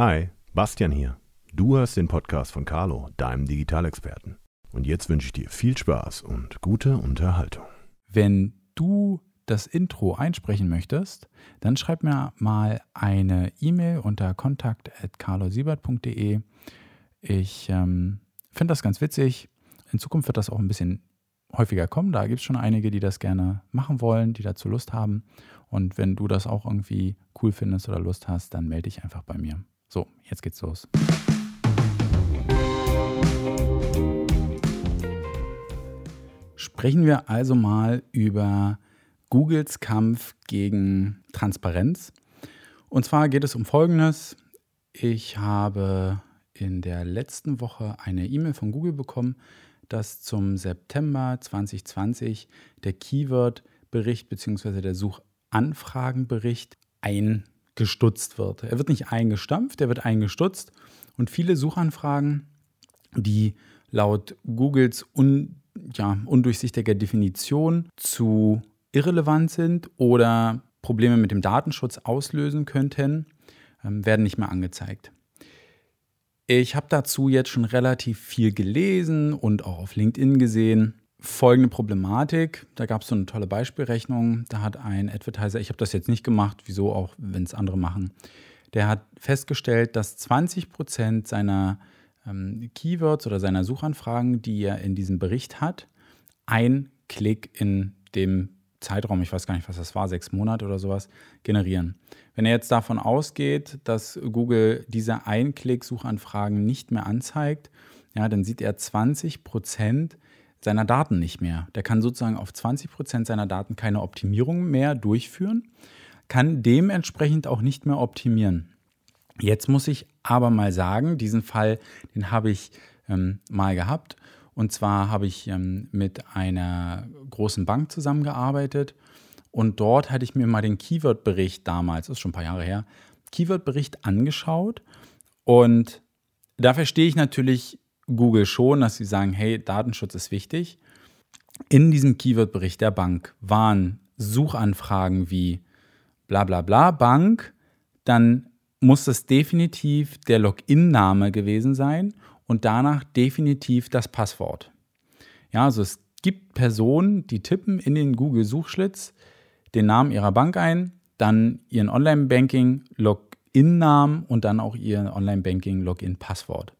Hi, Bastian hier. Du hörst den Podcast von Carlo, deinem Digitalexperten. Und jetzt wünsche ich dir viel Spaß und gute Unterhaltung. Wenn du das Intro einsprechen möchtest, dann schreib mir mal eine E-Mail unter kontakt.carlosiebert.de. Ich ähm, finde das ganz witzig. In Zukunft wird das auch ein bisschen häufiger kommen. Da gibt es schon einige, die das gerne machen wollen, die dazu Lust haben. Und wenn du das auch irgendwie cool findest oder Lust hast, dann melde dich einfach bei mir. So, jetzt geht's los. Sprechen wir also mal über Googles Kampf gegen Transparenz. Und zwar geht es um Folgendes. Ich habe in der letzten Woche eine E-Mail von Google bekommen, dass zum September 2020 der Keyword-Bericht bzw. der Suchanfragenbericht eingestutzt wird. Er wird nicht eingestampft, er wird eingestutzt. Und viele Suchanfragen, die laut Googles un, ja, undurchsichtiger Definition zu irrelevant sind oder Probleme mit dem Datenschutz auslösen könnten, ähm, werden nicht mehr angezeigt. Ich habe dazu jetzt schon relativ viel gelesen und auch auf LinkedIn gesehen. Folgende Problematik, da gab es so eine tolle Beispielrechnung, da hat ein Advertiser, ich habe das jetzt nicht gemacht, wieso auch, wenn es andere machen, der hat festgestellt, dass 20% seiner ähm, Keywords oder seiner Suchanfragen, die er in diesem Bericht hat, ein Klick in dem Zeitraum, ich weiß gar nicht, was das war, sechs Monate oder sowas, generieren. Wenn er jetzt davon ausgeht, dass Google diese Einklick-Suchanfragen nicht mehr anzeigt, ja, dann sieht er 20 Prozent seiner Daten nicht mehr. Der kann sozusagen auf 20 Prozent seiner Daten keine Optimierung mehr durchführen, kann dementsprechend auch nicht mehr optimieren. Jetzt muss ich aber mal sagen, diesen Fall, den habe ich ähm, mal gehabt und zwar habe ich ähm, mit einer großen Bank zusammengearbeitet und dort hatte ich mir mal den Keyword-Bericht damals, das ist schon ein paar Jahre her, Keyword-Bericht angeschaut und da verstehe ich natürlich Google schon, dass sie sagen, hey, Datenschutz ist wichtig. In diesem Keyword-Bericht der Bank waren Suchanfragen wie bla bla bla Bank, dann muss das definitiv der Login-Name gewesen sein und danach definitiv das Passwort. Ja, also es gibt Personen, die tippen in den Google-Suchschlitz den Namen ihrer Bank ein, dann ihren Online-Banking-Login-Namen und dann auch ihr Online-Banking-Login-Passwort.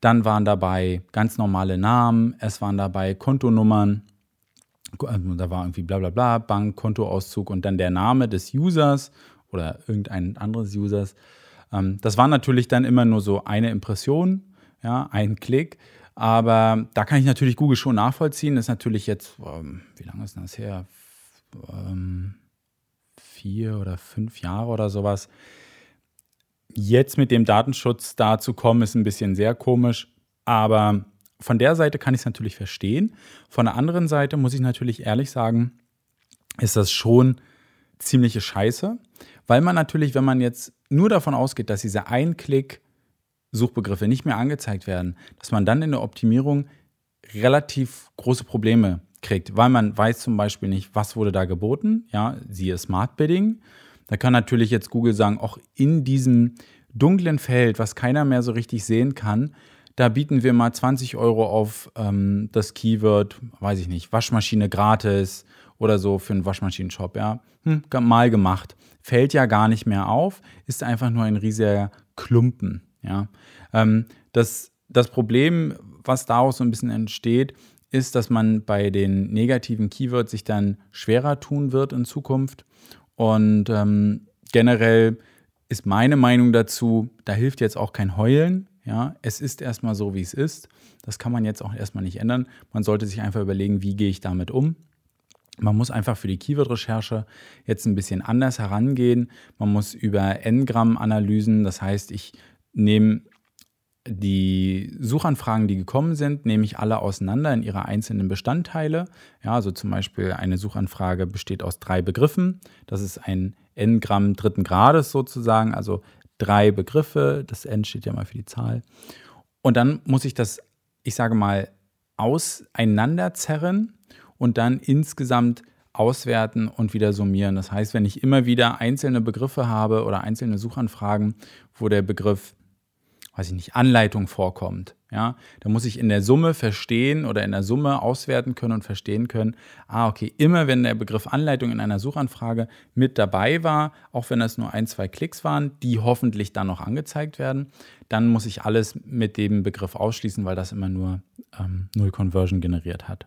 Dann waren dabei ganz normale Namen, es waren dabei Kontonummern, also da war irgendwie bla bla bla, Bank, Kontoauszug und dann der Name des Users oder irgendein anderes Users. Ähm, das war natürlich dann immer nur so eine Impression ja, ein Klick. Aber da kann ich natürlich Google schon nachvollziehen. Das ist natürlich jetzt, ähm, wie lange ist das her? Ähm, vier oder fünf Jahre oder sowas. Jetzt mit dem Datenschutz da zu kommen, ist ein bisschen sehr komisch. Aber von der Seite kann ich es natürlich verstehen. Von der anderen Seite muss ich natürlich ehrlich sagen, ist das schon ziemliche Scheiße, weil man natürlich, wenn man jetzt nur davon ausgeht, dass dieser Ein-Klick Suchbegriffe nicht mehr angezeigt werden, dass man dann in der Optimierung relativ große Probleme kriegt, weil man weiß zum Beispiel nicht, was wurde da geboten, ja, siehe Smart Bidding. Da kann natürlich jetzt Google sagen, auch in diesem dunklen Feld, was keiner mehr so richtig sehen kann, da bieten wir mal 20 Euro auf ähm, das Keyword, weiß ich nicht, Waschmaschine gratis oder so für einen Waschmaschinenshop, ja. Hm, mal gemacht. Fällt ja gar nicht mehr auf, ist einfach nur ein riesiger Klumpen. Ja? Ähm, das, das Problem, was daraus so ein bisschen entsteht, ist, dass man bei den negativen Keywords sich dann schwerer tun wird in Zukunft. Und ähm, generell ist meine Meinung dazu, da hilft jetzt auch kein Heulen. Ja, es ist erstmal so, wie es ist. Das kann man jetzt auch erstmal nicht ändern. Man sollte sich einfach überlegen, wie gehe ich damit um. Man muss einfach für die Keyword-Recherche jetzt ein bisschen anders herangehen. Man muss über N-Gramm-Analysen, das heißt, ich nehme die Suchanfragen, die gekommen sind, nehme ich alle auseinander in ihre einzelnen Bestandteile. Ja, also zum Beispiel eine Suchanfrage besteht aus drei Begriffen. Das ist ein N-Gramm dritten Grades sozusagen, also drei Begriffe. Das N steht ja mal für die Zahl. Und dann muss ich das, ich sage mal, auseinanderzerren und dann insgesamt auswerten und wieder summieren. Das heißt, wenn ich immer wieder einzelne Begriffe habe oder einzelne Suchanfragen, wo der Begriff, weiß ich nicht, Anleitung vorkommt, ja, da muss ich in der Summe verstehen oder in der Summe auswerten können und verstehen können, ah, okay, immer wenn der Begriff Anleitung in einer Suchanfrage mit dabei war, auch wenn das nur ein, zwei Klicks waren, die hoffentlich dann noch angezeigt werden, dann muss ich alles mit dem Begriff ausschließen, weil das immer nur ähm, Null Conversion generiert hat.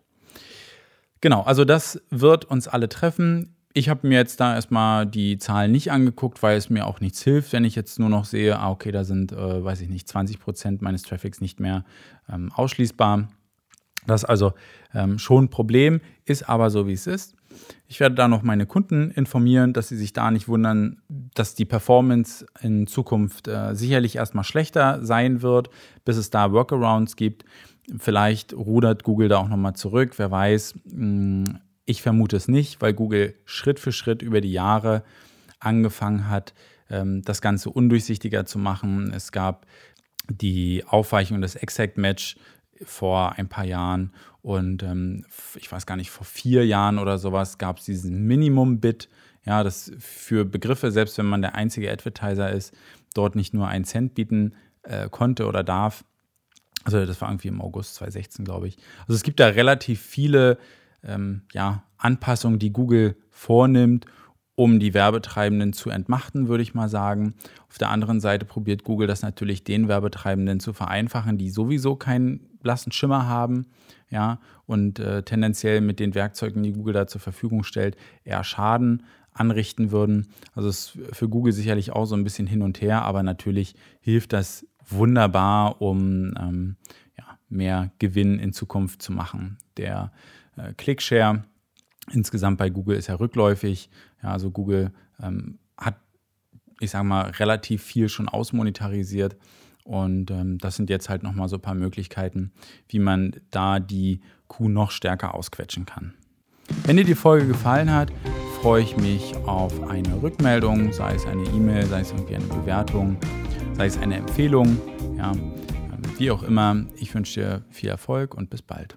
Genau, also das wird uns alle treffen. Ich habe mir jetzt da erstmal die Zahlen nicht angeguckt, weil es mir auch nichts hilft, wenn ich jetzt nur noch sehe, ah, okay, da sind, äh, weiß ich nicht, 20 Prozent meines Traffics nicht mehr ähm, ausschließbar. Das ist also ähm, schon ein Problem, ist aber so, wie es ist. Ich werde da noch meine Kunden informieren, dass sie sich da nicht wundern, dass die Performance in Zukunft äh, sicherlich erstmal schlechter sein wird, bis es da Workarounds gibt. Vielleicht rudert Google da auch nochmal zurück, wer weiß. Hm, ich vermute es nicht, weil Google Schritt für Schritt über die Jahre angefangen hat, ähm, das Ganze undurchsichtiger zu machen. Es gab die Aufweichung des Exact Match vor ein paar Jahren und ähm, ich weiß gar nicht, vor vier Jahren oder sowas gab es diesen Minimum-Bit, ja, das für Begriffe, selbst wenn man der einzige Advertiser ist, dort nicht nur einen Cent bieten äh, konnte oder darf, also das war irgendwie im August 2016, glaube ich. Also es gibt da relativ viele ähm, ja, Anpassungen, die Google vornimmt, um die Werbetreibenden zu entmachten, würde ich mal sagen. Auf der anderen Seite probiert Google das natürlich den Werbetreibenden zu vereinfachen, die sowieso keinen blassen Schimmer haben, ja, und äh, tendenziell mit den Werkzeugen, die Google da zur Verfügung stellt, eher Schaden anrichten würden. Also es ist für Google sicherlich auch so ein bisschen hin und her, aber natürlich hilft das wunderbar, um ähm, ja, mehr Gewinn in Zukunft zu machen. Der Clickshare insgesamt bei Google ist ja rückläufig. Ja, also Google ähm, hat, ich sage mal, relativ viel schon ausmonetarisiert. Und ähm, das sind jetzt halt nochmal so ein paar Möglichkeiten, wie man da die Kuh noch stärker ausquetschen kann. Wenn dir die Folge gefallen hat, freue ich mich auf eine Rückmeldung, sei es eine E-Mail, sei es irgendwie eine Bewertung sei es eine Empfehlung, ja, wie auch immer. Ich wünsche dir viel Erfolg und bis bald.